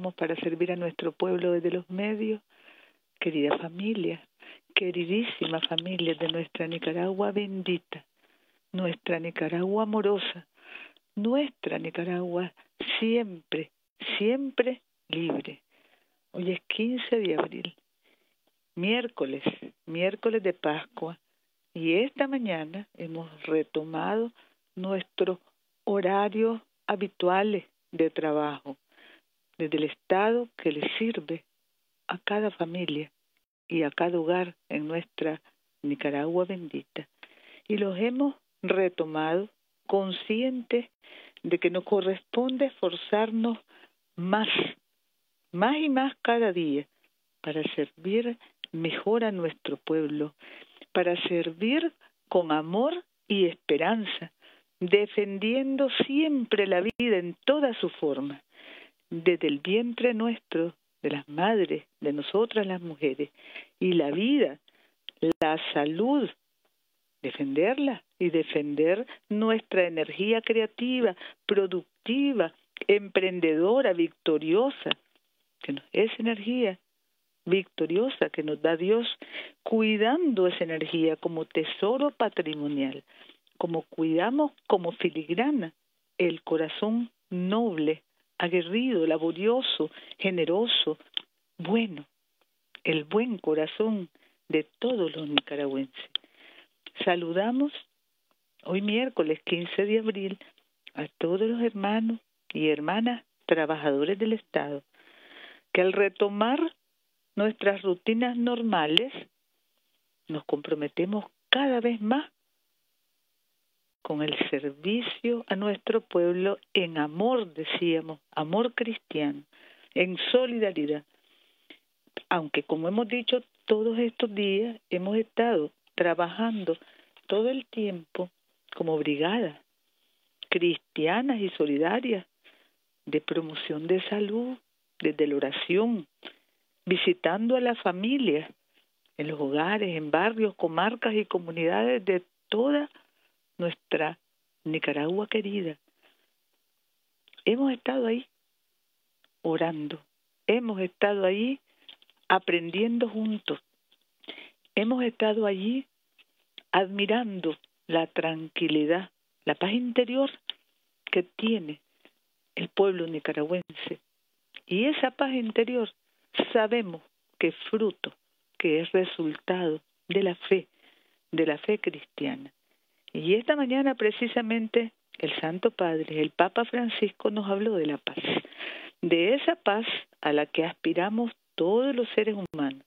para servir a nuestro pueblo desde los medios. Querida familia, queridísima familia de nuestra Nicaragua bendita, nuestra Nicaragua amorosa, nuestra Nicaragua siempre, siempre libre. Hoy es 15 de abril, miércoles, miércoles de Pascua, y esta mañana hemos retomado nuestros horarios habituales de trabajo, desde el Estado que le sirve a cada familia y a cada hogar en nuestra Nicaragua bendita. Y los hemos retomado conscientes de que nos corresponde esforzarnos más, más y más cada día para servir mejor a nuestro pueblo, para servir con amor y esperanza, defendiendo siempre la vida en toda su forma, desde el vientre nuestro, de las madres, de nosotras las mujeres, y la vida, la salud, defenderla y defender nuestra energía creativa, productiva, emprendedora, victoriosa, que es energía victoriosa que nos da Dios, cuidando esa energía como tesoro patrimonial, como cuidamos como filigrana el corazón noble, aguerrido, laborioso, generoso, bueno, el buen corazón de todos los nicaragüenses. Saludamos hoy miércoles 15 de abril a todos los hermanos y hermanas trabajadores del Estado que al retomar nuestras rutinas normales nos comprometemos cada vez más con el servicio a nuestro pueblo en amor, decíamos, amor cristiano, en solidaridad. Aunque como hemos dicho todos estos días, hemos estado trabajando todo el tiempo como brigadas cristianas y solidarias de promoción de salud, desde la oración, visitando a las familias en los hogares, en barrios, comarcas y comunidades de toda nuestra Nicaragua querida. Hemos estado ahí orando, hemos estado ahí aprendiendo juntos, hemos estado allí admirando la tranquilidad, la paz interior que tiene el pueblo nicaragüense. Y esa paz interior sabemos que es fruto, que es resultado de la fe, de la fe cristiana. Y esta mañana precisamente el Santo Padre, el Papa Francisco nos habló de la paz, de esa paz a la que aspiramos todos los seres humanos,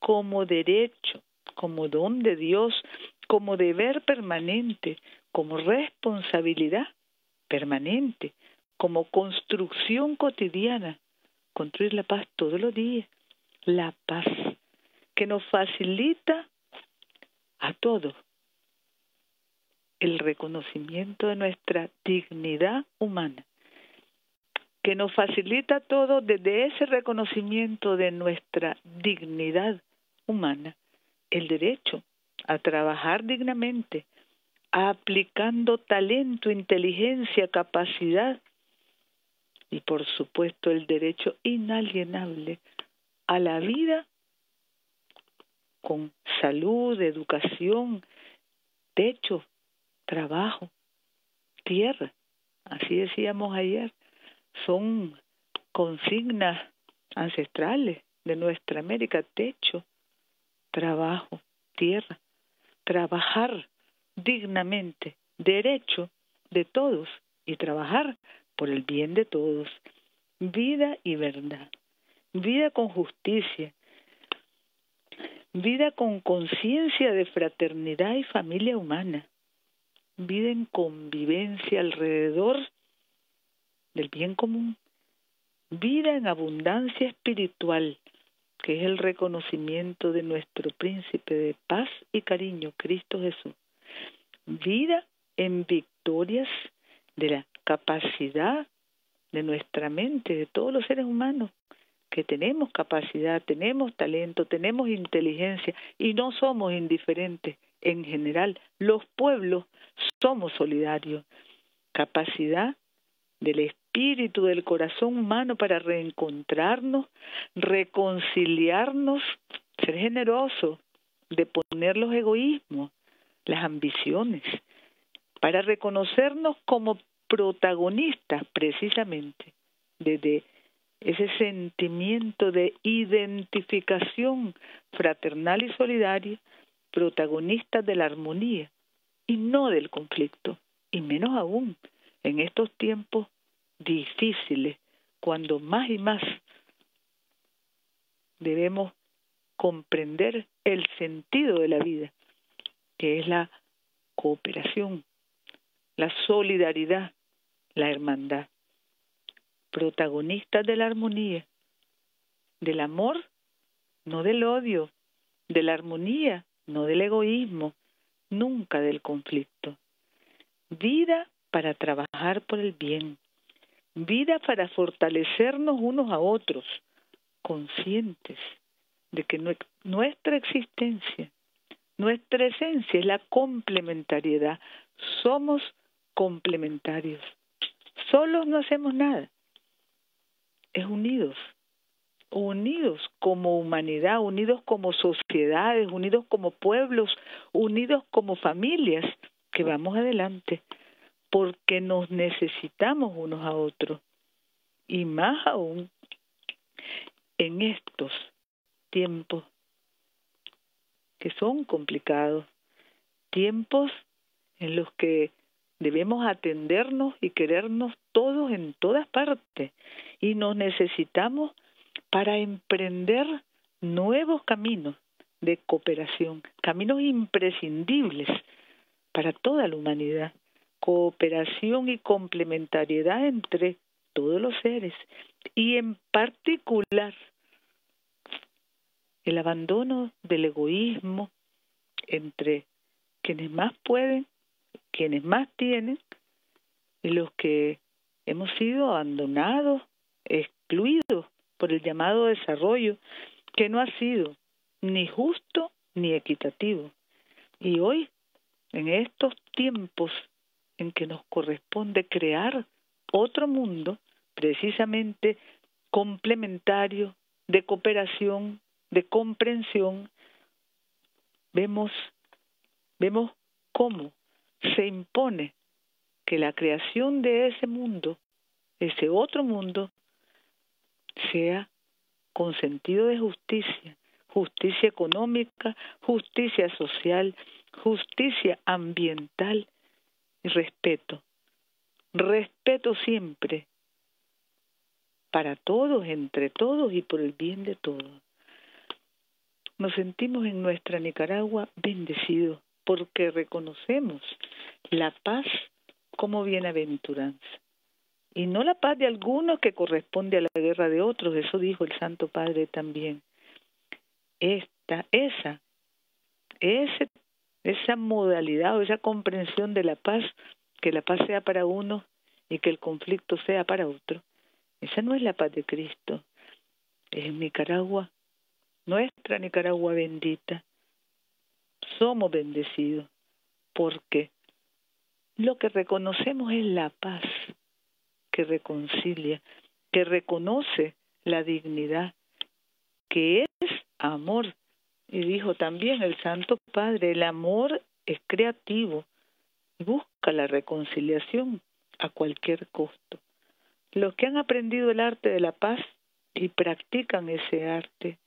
como derecho, como don de Dios, como deber permanente, como responsabilidad permanente, como construcción cotidiana, construir la paz todos los días, la paz que nos facilita a todos el reconocimiento de nuestra dignidad humana, que nos facilita todo desde ese reconocimiento de nuestra dignidad humana, el derecho a trabajar dignamente, aplicando talento, inteligencia, capacidad y por supuesto el derecho inalienable a la vida con salud, educación, techo, trabajo, tierra, así decíamos ayer, son consignas ancestrales de nuestra América, techo, trabajo, tierra, trabajar dignamente, derecho de todos y trabajar por el bien de todos, vida y verdad, vida con justicia, vida con conciencia de fraternidad y familia humana, vida en convivencia alrededor del bien común, vida en abundancia espiritual, que es el reconocimiento de nuestro príncipe de paz y cariño, Cristo Jesús, vida en victorias de la capacidad de nuestra mente, de todos los seres humanos, que tenemos capacidad, tenemos talento, tenemos inteligencia y no somos indiferentes en general. Los pueblos somos solidarios. Capacidad del espíritu del corazón humano para reencontrarnos, reconciliarnos, ser generoso, de poner los egoísmos, las ambiciones, para reconocernos como protagonistas precisamente desde ese sentimiento de identificación fraternal y solidaria, protagonistas de la armonía y no del conflicto, y menos aún en estos tiempos difíciles, cuando más y más debemos comprender el sentido de la vida, que es la cooperación, la solidaridad, la hermandad. Protagonistas de la armonía, del amor, no del odio, de la armonía, no del egoísmo, nunca del conflicto. Vida para trabajar por el bien, vida para fortalecernos unos a otros, conscientes de que nuestra existencia, nuestra esencia es la complementariedad. Somos complementarios. Solos no hacemos nada. Es unidos, unidos como humanidad, unidos como sociedades, unidos como pueblos, unidos como familias, que vamos adelante, porque nos necesitamos unos a otros. Y más aún en estos tiempos que son complicados, tiempos en los que debemos atendernos y querernos todos en todas partes y nos necesitamos para emprender nuevos caminos de cooperación, caminos imprescindibles para toda la humanidad, cooperación y complementariedad entre todos los seres y en particular el abandono del egoísmo entre quienes más pueden, quienes más tienen, y los que hemos sido abandonados, excluidos por el llamado desarrollo, que no ha sido ni justo ni equitativo. Y hoy, en estos tiempos en que nos corresponde crear otro mundo, precisamente complementario, de cooperación, de comprensión, vemos, vemos cómo se impone que la creación de ese mundo, ese otro mundo, sea con sentido de justicia, justicia económica, justicia social, justicia ambiental y respeto. Respeto siempre para todos, entre todos y por el bien de todos nos sentimos en nuestra Nicaragua bendecidos porque reconocemos la paz como bienaventuranza. Y no la paz de algunos que corresponde a la guerra de otros, eso dijo el Santo Padre también. Esta, esa, ese, esa modalidad o esa comprensión de la paz, que la paz sea para uno y que el conflicto sea para otro, esa no es la paz de Cristo. En Nicaragua nuestra Nicaragua bendita, somos bendecidos porque lo que reconocemos es la paz que reconcilia, que reconoce la dignidad, que es amor. Y dijo también el Santo Padre, el amor es creativo y busca la reconciliación a cualquier costo. Los que han aprendido el arte de la paz y practican ese arte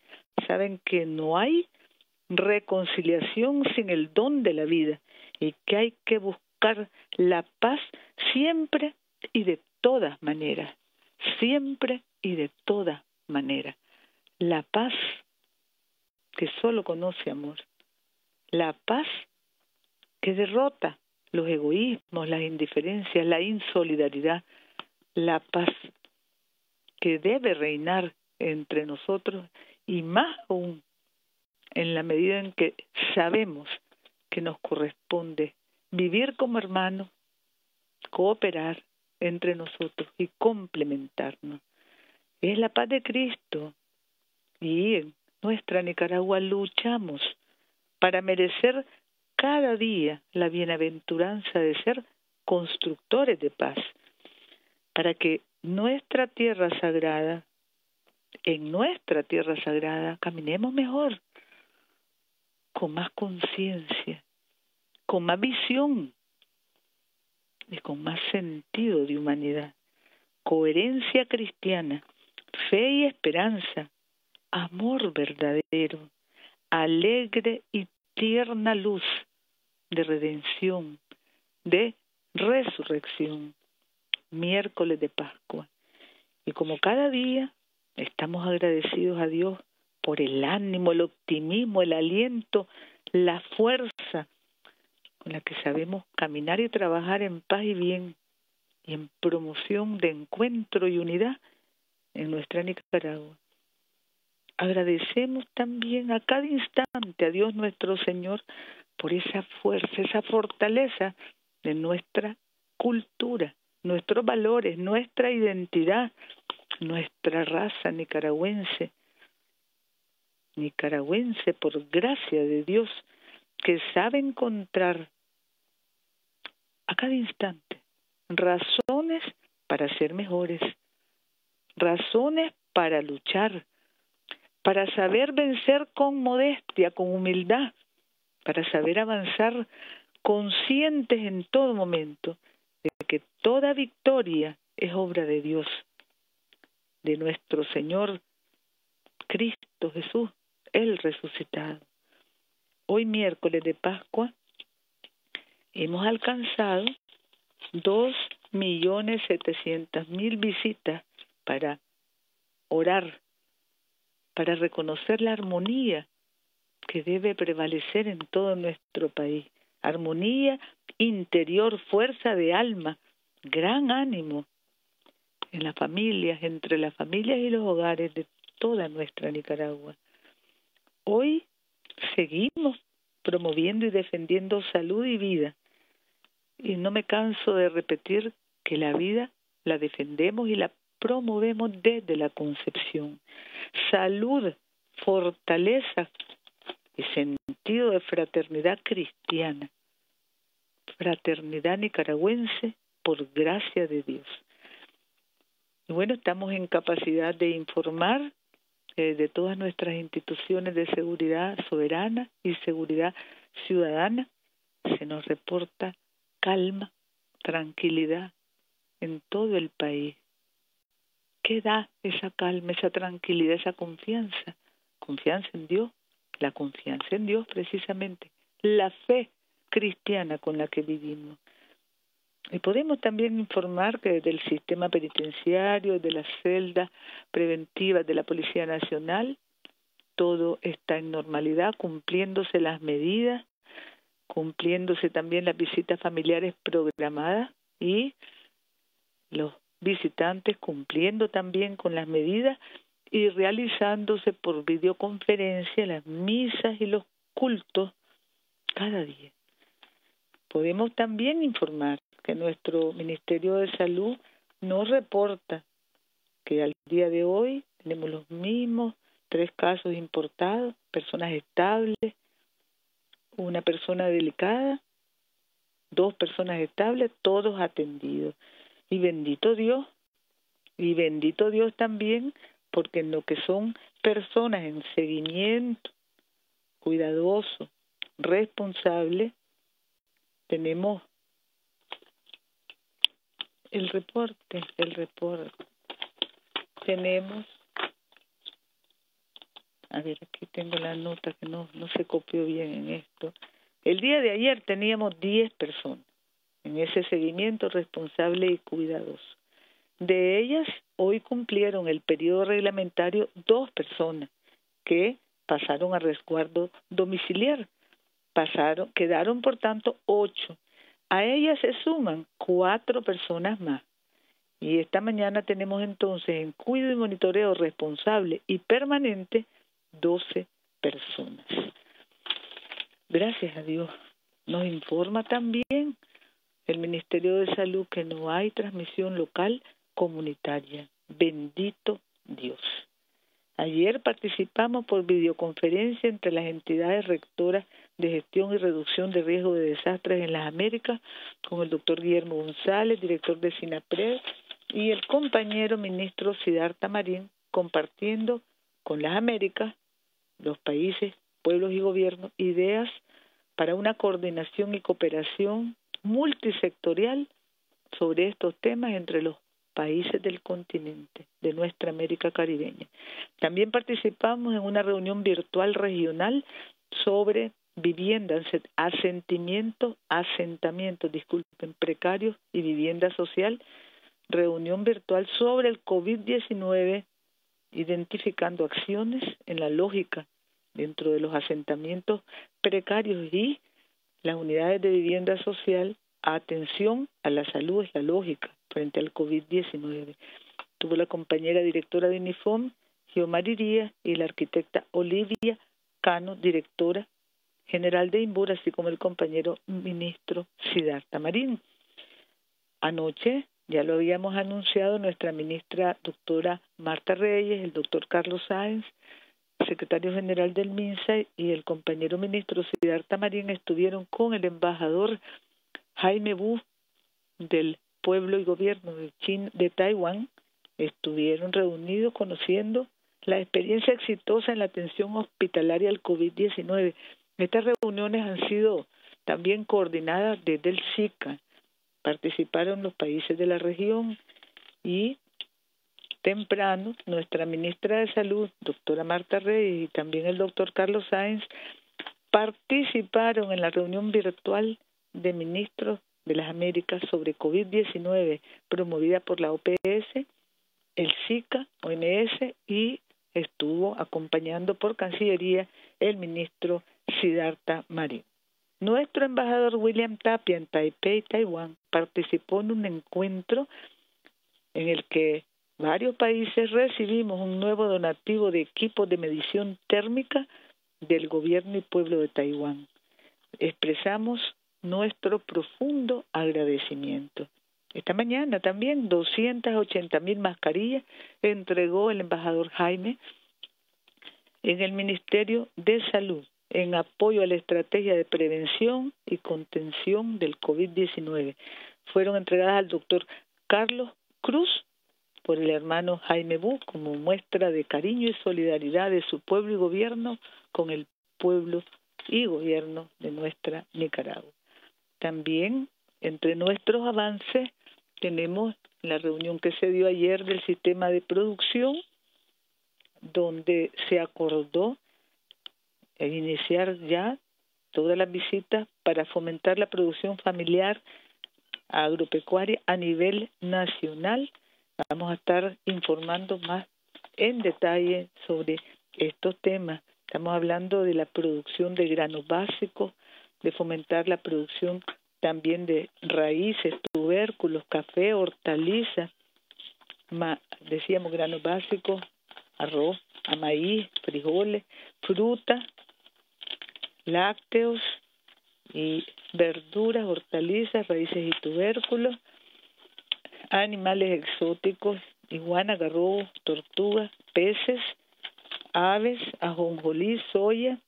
saben que no hay reconciliación sin el don de la vida y que hay que buscar la paz siempre y de todas maneras, siempre y de todas maneras. La paz que solo conoce amor, la paz que derrota los egoísmos, las indiferencias, la insolidaridad, la paz que debe reinar entre nosotros y más aún en la medida en que sabemos que nos corresponde vivir como hermanos, cooperar entre nosotros y complementarnos. Es la paz de Cristo y en nuestra Nicaragua luchamos para merecer cada día la bienaventuranza de ser constructores de paz, para que nuestra tierra sagrada, en nuestra tierra sagrada, caminemos mejor, con más conciencia, con más visión y con más sentido de humanidad, coherencia cristiana, fe y esperanza, amor verdadero, alegre y tierna luz de redención, de resurrección, miércoles de Pascua. Y como cada día estamos agradecidos a Dios por el ánimo, el optimismo, el aliento, la fuerza con la que sabemos caminar y trabajar en paz y bien y en promoción de encuentro y unidad en nuestra Nicaragua. Agradecemos también a cada instante a Dios nuestro Señor por esa fuerza, esa fortaleza de nuestra cultura, nuestros valores, nuestra identidad, nuestra raza nicaragüense, nicaragüense por gracia de Dios, que sabe encontrar a cada instante razones para ser mejores, razones para luchar, para saber vencer con modestia, con humildad, para saber avanzar conscientes en todo momento de que toda victoria es obra de Dios, de nuestro Señor Cristo Jesús, el resucitado. Hoy miércoles de Pascua hemos alcanzado dos millones setecientas mil visitas para orar, para reconocer la armonía que debe prevalecer en todo nuestro país. Armonía interior, fuerza de alma, gran ánimo en las familias, entre las familias y los hogares de toda nuestra Nicaragua. Hoy seguimos promoviendo y defendiendo salud y vida. Y no me canso de repetir que la vida la defendemos y la promovemos desde la concepción. Salud, fortaleza y sentido de fraternidad cristiana. Fraternidad nicaragüense por gracia de Dios. Y bueno, estamos en capacidad de informar eh, de todas nuestras instituciones de seguridad soberana y seguridad ciudadana. Se nos reporta calma, tranquilidad en todo el país. ¿Qué da esa calma, esa tranquilidad, esa confianza? Confianza en Dios, la confianza en Dios precisamente, la fe cristiana con la que vivimos. Y podemos también informar que desde el sistema penitenciario, de las celdas preventivas de la Policía Nacional, todo está en normalidad, cumpliéndose las medidas, cumpliéndose también las visitas familiares programadas y los visitantes cumpliendo también con las medidas y realizándose por videoconferencia las misas y los cultos cada día. Podemos también informar que nuestro Ministerio de Salud nos reporta que al día de hoy tenemos los mismos tres casos importados, personas estables, una persona delicada, dos personas estables, todos atendidos. Y bendito Dios, y bendito Dios también, porque en lo que son personas en seguimiento cuidadoso, responsable, tenemos el reporte, el reporte. Tenemos, a ver, aquí tengo la nota que no, no se copió bien en esto. El día de ayer teníamos 10 personas en ese seguimiento responsable y cuidadoso. De ellas, hoy cumplieron el periodo reglamentario dos personas que pasaron a resguardo domiciliar. Pasaron, quedaron por tanto ocho a ellas se suman cuatro personas más. Y esta mañana tenemos entonces en cuidado y monitoreo responsable y permanente 12 personas. Gracias a Dios. Nos informa también el Ministerio de Salud que no hay transmisión local comunitaria. Bendito Dios. Ayer participamos por videoconferencia entre las entidades rectoras de gestión y reducción de riesgo de desastres en las Américas con el doctor Guillermo González, director de SINAPRED, y el compañero ministro Siddhartha Marín compartiendo con las Américas, los países, pueblos y gobiernos, ideas para una coordinación y cooperación multisectorial sobre estos temas entre los países del continente, de nuestra América caribeña. También participamos en una reunión virtual regional sobre viviendas, asentimientos, asentamientos, disculpen, precarios y vivienda social, reunión virtual sobre el COVID-19, identificando acciones en la lógica dentro de los asentamientos precarios y las unidades de vivienda social, atención a la salud es la lógica frente al COVID-19. Tuvo la compañera directora de UNIFOM, Geomariría, y la arquitecta Olivia Cano, directora general de INBUR, así como el compañero ministro Siddhartha Marín. Anoche, ya lo habíamos anunciado, nuestra ministra doctora Marta Reyes, el doctor Carlos Sáenz, secretario general del MINSA y el compañero ministro Siddhartha Marín estuvieron con el embajador Jaime Bu del pueblo y gobierno de, de Taiwán, estuvieron reunidos conociendo la experiencia exitosa en la atención hospitalaria al COVID-19 estas reuniones han sido también coordinadas desde el SICA. Participaron los países de la región y temprano nuestra ministra de Salud, doctora Marta Rey, y también el doctor Carlos Sáenz participaron en la reunión virtual de ministros de las Américas sobre COVID-19 promovida por la OPS, el SICA, OMS y estuvo acompañando por Cancillería el ministro Siddhartha Marín. Nuestro embajador William Tapia en Taipei, Taiwán, participó en un encuentro en el que varios países recibimos un nuevo donativo de equipos de medición térmica del gobierno y pueblo de Taiwán. Expresamos nuestro profundo agradecimiento. Esta mañana también 280 mil mascarillas entregó el embajador Jaime en el Ministerio de Salud en apoyo a la estrategia de prevención y contención del COVID-19. Fueron entregadas al doctor Carlos Cruz por el hermano Jaime Bu como muestra de cariño y solidaridad de su pueblo y gobierno con el pueblo y gobierno de nuestra Nicaragua. También entre nuestros avances tenemos la reunión que se dio ayer del sistema de producción, donde se acordó iniciar ya todas las visitas para fomentar la producción familiar agropecuaria a nivel nacional. Vamos a estar informando más en detalle sobre estos temas. Estamos hablando de la producción de granos básicos, de fomentar la producción también de raíces, tubérculos, café, hortalizas, decíamos granos básicos, arroz, maíz, frijoles, fruta, lácteos y verduras, hortalizas, raíces y tubérculos, animales exóticos, iguana, garrobo, tortugas, peces, aves, ajonjolí, soya,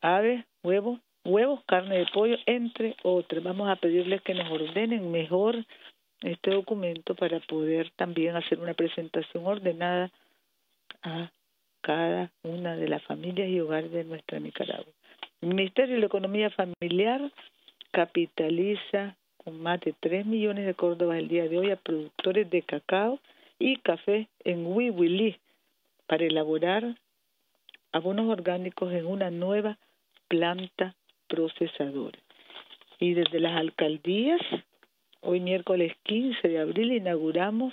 aves, huevos, huevos, carne de pollo, entre otros. Vamos a pedirles que nos ordenen mejor este documento para poder también hacer una presentación ordenada a cada una de las familias y hogares de nuestra Nicaragua. El Ministerio de la Economía Familiar capitaliza con más de 3 millones de córdobas el día de hoy a productores de cacao y café en Huihuilí para elaborar abonos orgánicos en una nueva planta procesadora. Y desde las alcaldías, hoy miércoles 15 de abril inauguramos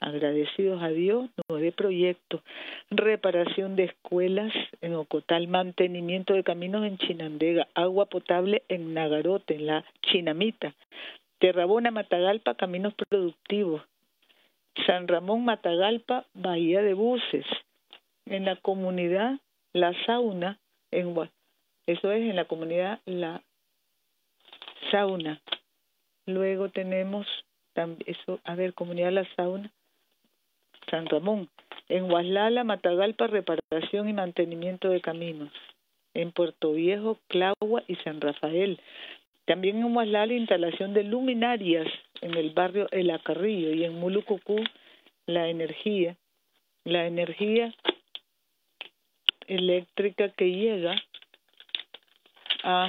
agradecidos a Dios, nueve proyectos, reparación de escuelas en Ocotal, mantenimiento de caminos en Chinandega, agua potable en Nagarote, en la Chinamita, Terrabona, Matagalpa, caminos productivos, San Ramón, Matagalpa, Bahía de Buses, en la comunidad La Sauna, en eso es en la comunidad La Sauna. Luego tenemos eso, a ver, comunidad La Sauna, San Ramón. En Huaslala, Matagalpa, reparación y mantenimiento de caminos. En Puerto Viejo, Claugua y San Rafael. También en Huaslala, instalación de luminarias en el barrio El Acarrillo y en Mulucucú la energía, la energía eléctrica que llega a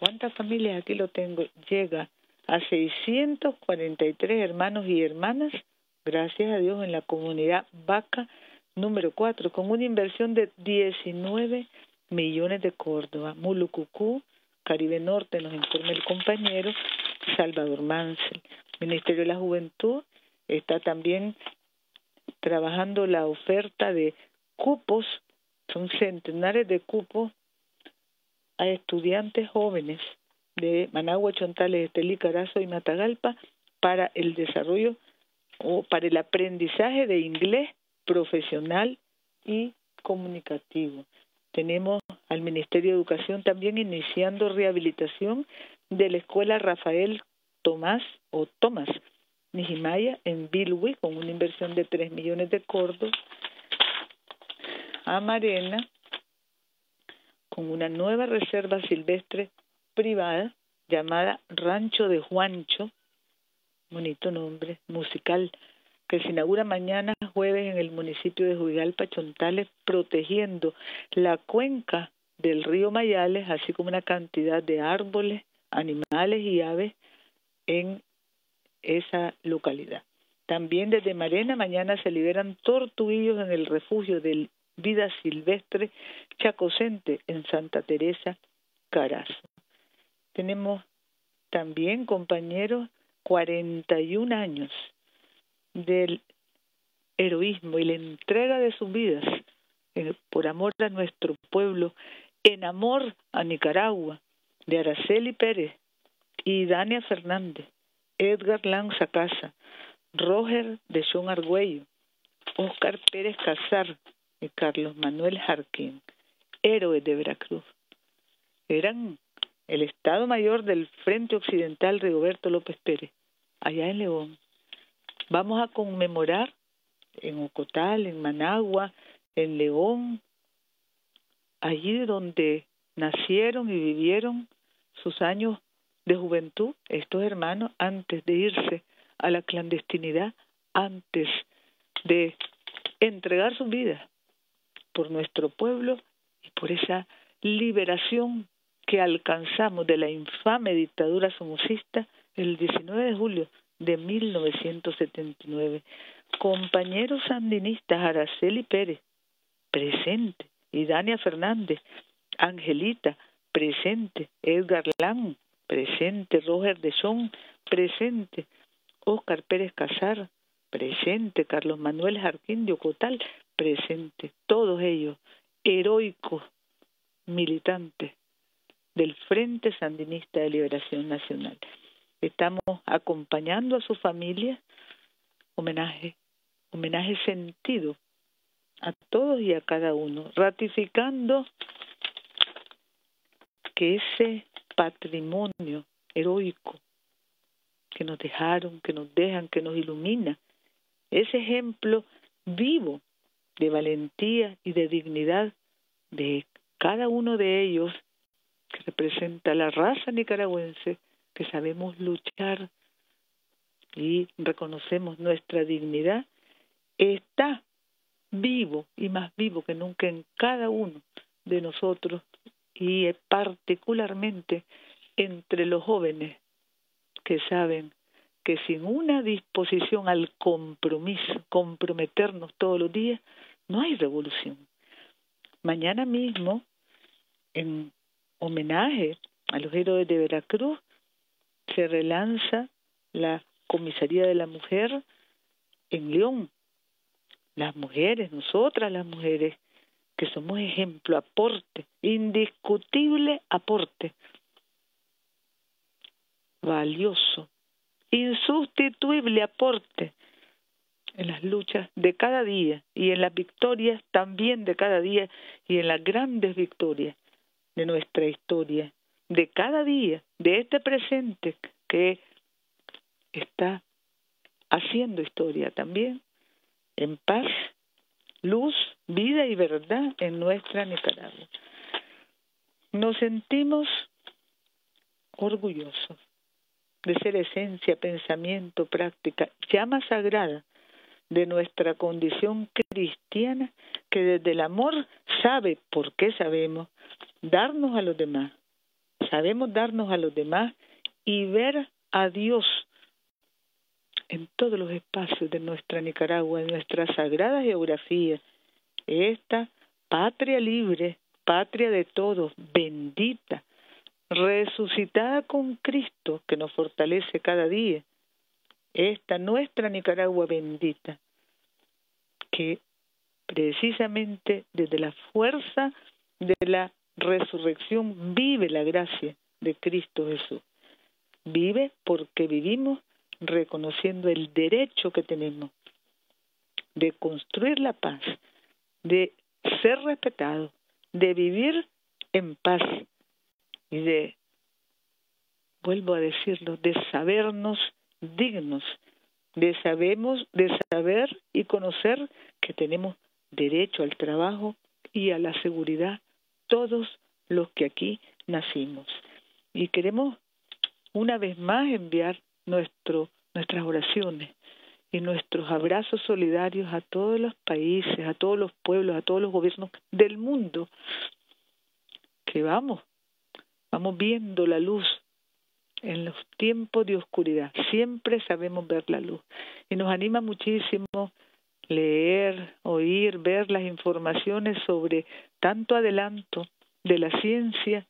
¿cuántas familias aquí lo tengo? Llega a 643 hermanos y hermanas, gracias a Dios, en la comunidad Vaca número 4, con una inversión de 19 millones de Córdoba. Mulucucú, Caribe Norte, nos informa el compañero Salvador Mansell. Ministerio de la Juventud está también trabajando la oferta de cupos, son centenares de cupos a estudiantes jóvenes de Managua, Chontales, Estelí, Carazo y Matagalpa para el desarrollo o para el aprendizaje de inglés profesional y comunicativo. Tenemos al Ministerio de Educación también iniciando rehabilitación de la Escuela Rafael Tomás o Tomás Nijimaya en Bilwi con una inversión de 3 millones de cordos. A Marena con una nueva reserva silvestre privada llamada Rancho de Juancho, bonito nombre, musical, que se inaugura mañana jueves en el municipio de Juigalpa, Chontales, protegiendo la cuenca del río Mayales, así como una cantidad de árboles, animales y aves en esa localidad. También desde Marena mañana se liberan tortuguillos en el refugio del Vida Silvestre Chacocente en Santa Teresa, Carazo. Tenemos también, compañeros, 41 años del heroísmo y la entrega de sus vidas eh, por amor a nuestro pueblo, en amor a Nicaragua, de Araceli Pérez y Dania Fernández, Edgar Lanza Casa, Roger de John Argüello, Oscar Pérez Casar y Carlos Manuel Jarquín, héroes de Veracruz. Eran el Estado Mayor del Frente Occidental Rigoberto López Pérez, allá en León. Vamos a conmemorar en Ocotal, en Managua, en León, allí donde nacieron y vivieron sus años de juventud, estos hermanos, antes de irse a la clandestinidad, antes de entregar su vida por nuestro pueblo y por esa liberación que alcanzamos de la infame dictadura somocista el 19 de julio de 1979. Compañeros sandinistas Araceli Pérez, presente, y Dania Fernández, Angelita, presente, Edgar Lang, presente, Roger de Son, presente, Oscar Pérez Casar, presente, Carlos Manuel Jarquín de Ocotal, presente, todos ellos heroicos militantes del Frente Sandinista de Liberación Nacional. Estamos acompañando a su familia, homenaje, homenaje sentido a todos y a cada uno, ratificando que ese patrimonio heroico que nos dejaron, que nos dejan, que nos ilumina, ese ejemplo vivo de valentía y de dignidad de cada uno de ellos que representa la raza nicaragüense, que sabemos luchar y reconocemos nuestra dignidad, está vivo y más vivo que nunca en cada uno de nosotros y particularmente entre los jóvenes que saben que sin una disposición al compromiso, comprometernos todos los días, no hay revolución. Mañana mismo, en homenaje a los héroes de Veracruz, se relanza la Comisaría de la Mujer en León. Las mujeres, nosotras las mujeres, que somos ejemplo, aporte, indiscutible aporte, valioso, insustituible aporte en las luchas de cada día y en las victorias también de cada día y en las grandes victorias de nuestra historia, de cada día, de este presente que está haciendo historia también, en paz, luz, vida y verdad en nuestra Nicaragua. Nos sentimos orgullosos de ser esencia, pensamiento, práctica, llama sagrada de nuestra condición cristiana que desde el amor sabe, por qué sabemos, darnos a los demás. Sabemos darnos a los demás y ver a Dios en todos los espacios de nuestra Nicaragua, en nuestra sagrada geografía, esta patria libre, patria de todos, bendita, resucitada con Cristo que nos fortalece cada día, esta nuestra Nicaragua bendita, que precisamente desde la fuerza de la resurrección vive la gracia de Cristo Jesús. Vive porque vivimos reconociendo el derecho que tenemos de construir la paz, de ser respetados, de vivir en paz y de, vuelvo a decirlo, de sabernos dignos, de sabemos, de saber y conocer que tenemos derecho al trabajo y a la seguridad todos los que aquí nacimos. Y queremos una vez más enviar nuestro, nuestras oraciones y nuestros abrazos solidarios a todos los países, a todos los pueblos, a todos los gobiernos del mundo, que vamos, vamos viendo la luz en los tiempos de oscuridad, siempre sabemos ver la luz y nos anima muchísimo leer, oír, ver las informaciones sobre tanto adelanto de la ciencia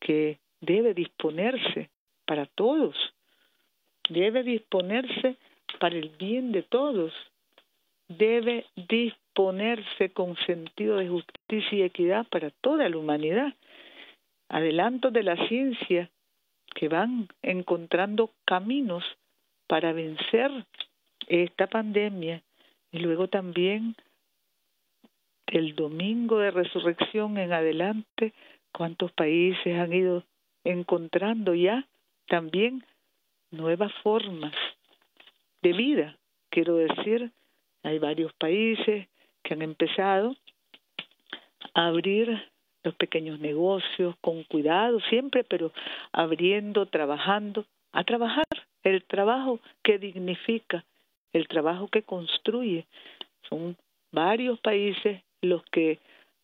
que debe disponerse para todos, debe disponerse para el bien de todos, debe disponerse con sentido de justicia y equidad para toda la humanidad. Adelantos de la ciencia que van encontrando caminos para vencer esta pandemia y luego también el domingo de resurrección en adelante, cuántos países han ido encontrando ya también nuevas formas de vida. Quiero decir, hay varios países que han empezado a abrir los pequeños negocios con cuidado siempre, pero abriendo, trabajando, a trabajar, el trabajo que dignifica, el trabajo que construye. Son varios países los que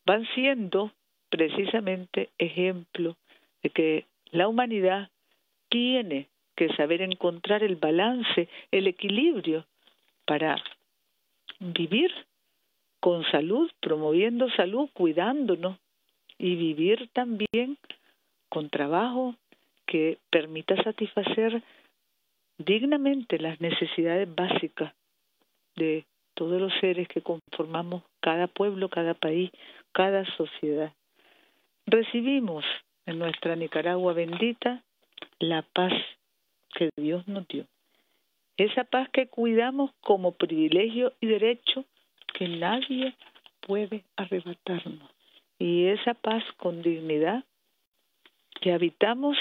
van siendo precisamente ejemplo de que la humanidad tiene que saber encontrar el balance, el equilibrio para vivir con salud, promoviendo salud, cuidándonos y vivir también con trabajo que permita satisfacer dignamente las necesidades básicas de todos los seres que conformamos cada pueblo, cada país, cada sociedad. Recibimos en nuestra Nicaragua bendita la paz que Dios nos dio. Esa paz que cuidamos como privilegio y derecho que nadie puede arrebatarnos. Y esa paz con dignidad que habitamos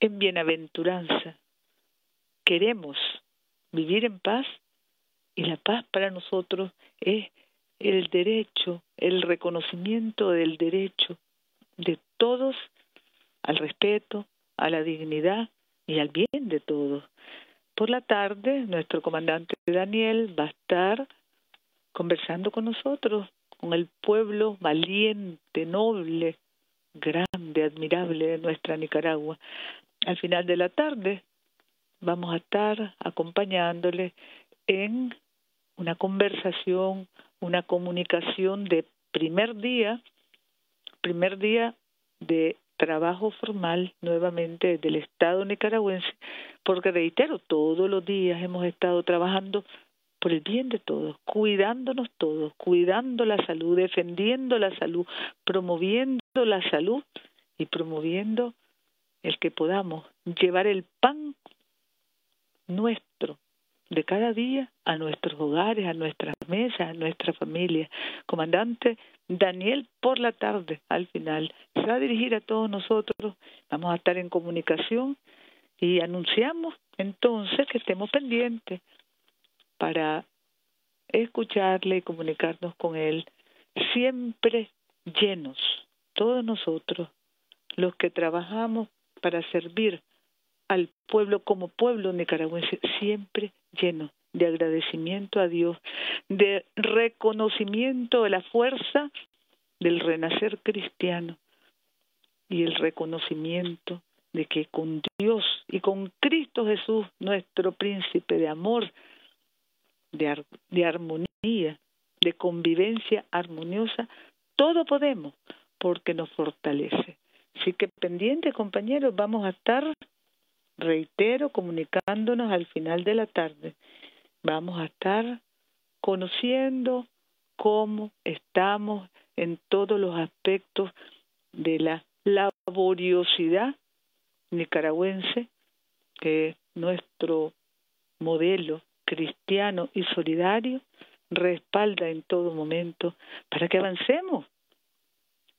en bienaventuranza, queremos vivir en paz y la paz para nosotros es el derecho, el reconocimiento del derecho de todos al respeto, a la dignidad y al bien de todos. Por la tarde, nuestro comandante Daniel va a estar conversando con nosotros, con el pueblo valiente, noble, grande, admirable de nuestra Nicaragua. Al final de la tarde vamos a estar acompañándole en una conversación, una comunicación de primer día, primer día de trabajo formal nuevamente del Estado nicaragüense, porque reitero, todos los días hemos estado trabajando por el bien de todos, cuidándonos todos, cuidando la salud, defendiendo la salud, promoviendo la salud y promoviendo el que podamos llevar el pan nuestro de cada día a nuestros hogares, a nuestras mesas, a nuestra familia. Comandante Daniel, por la tarde, al final, se va a dirigir a todos nosotros, vamos a estar en comunicación y anunciamos entonces que estemos pendientes para escucharle y comunicarnos con él, siempre llenos, todos nosotros, los que trabajamos para servir al pueblo como pueblo nicaragüense siempre lleno de agradecimiento a Dios, de reconocimiento de la fuerza del renacer cristiano y el reconocimiento de que con Dios y con Cristo Jesús, nuestro príncipe de amor, de, de armonía, de convivencia armoniosa, todo podemos porque nos fortalece. Así que pendiente, compañeros, vamos a estar, reitero, comunicándonos al final de la tarde. Vamos a estar conociendo cómo estamos en todos los aspectos de la laboriosidad nicaragüense, que es nuestro modelo cristiano y solidario, respalda en todo momento para que avancemos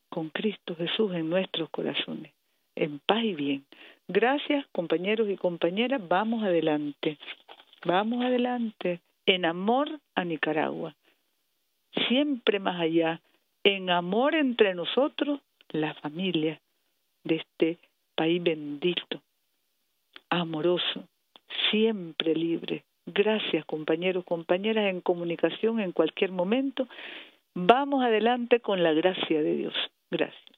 con Cristo Jesús en nuestros corazones, en paz y bien. Gracias, compañeros y compañeras, vamos adelante, vamos adelante, en amor a Nicaragua, siempre más allá, en amor entre nosotros, la familia de este país bendito, amoroso, siempre libre. Gracias, compañeros, compañeras, en comunicación en cualquier momento. Vamos adelante con la gracia de Dios. Gracias.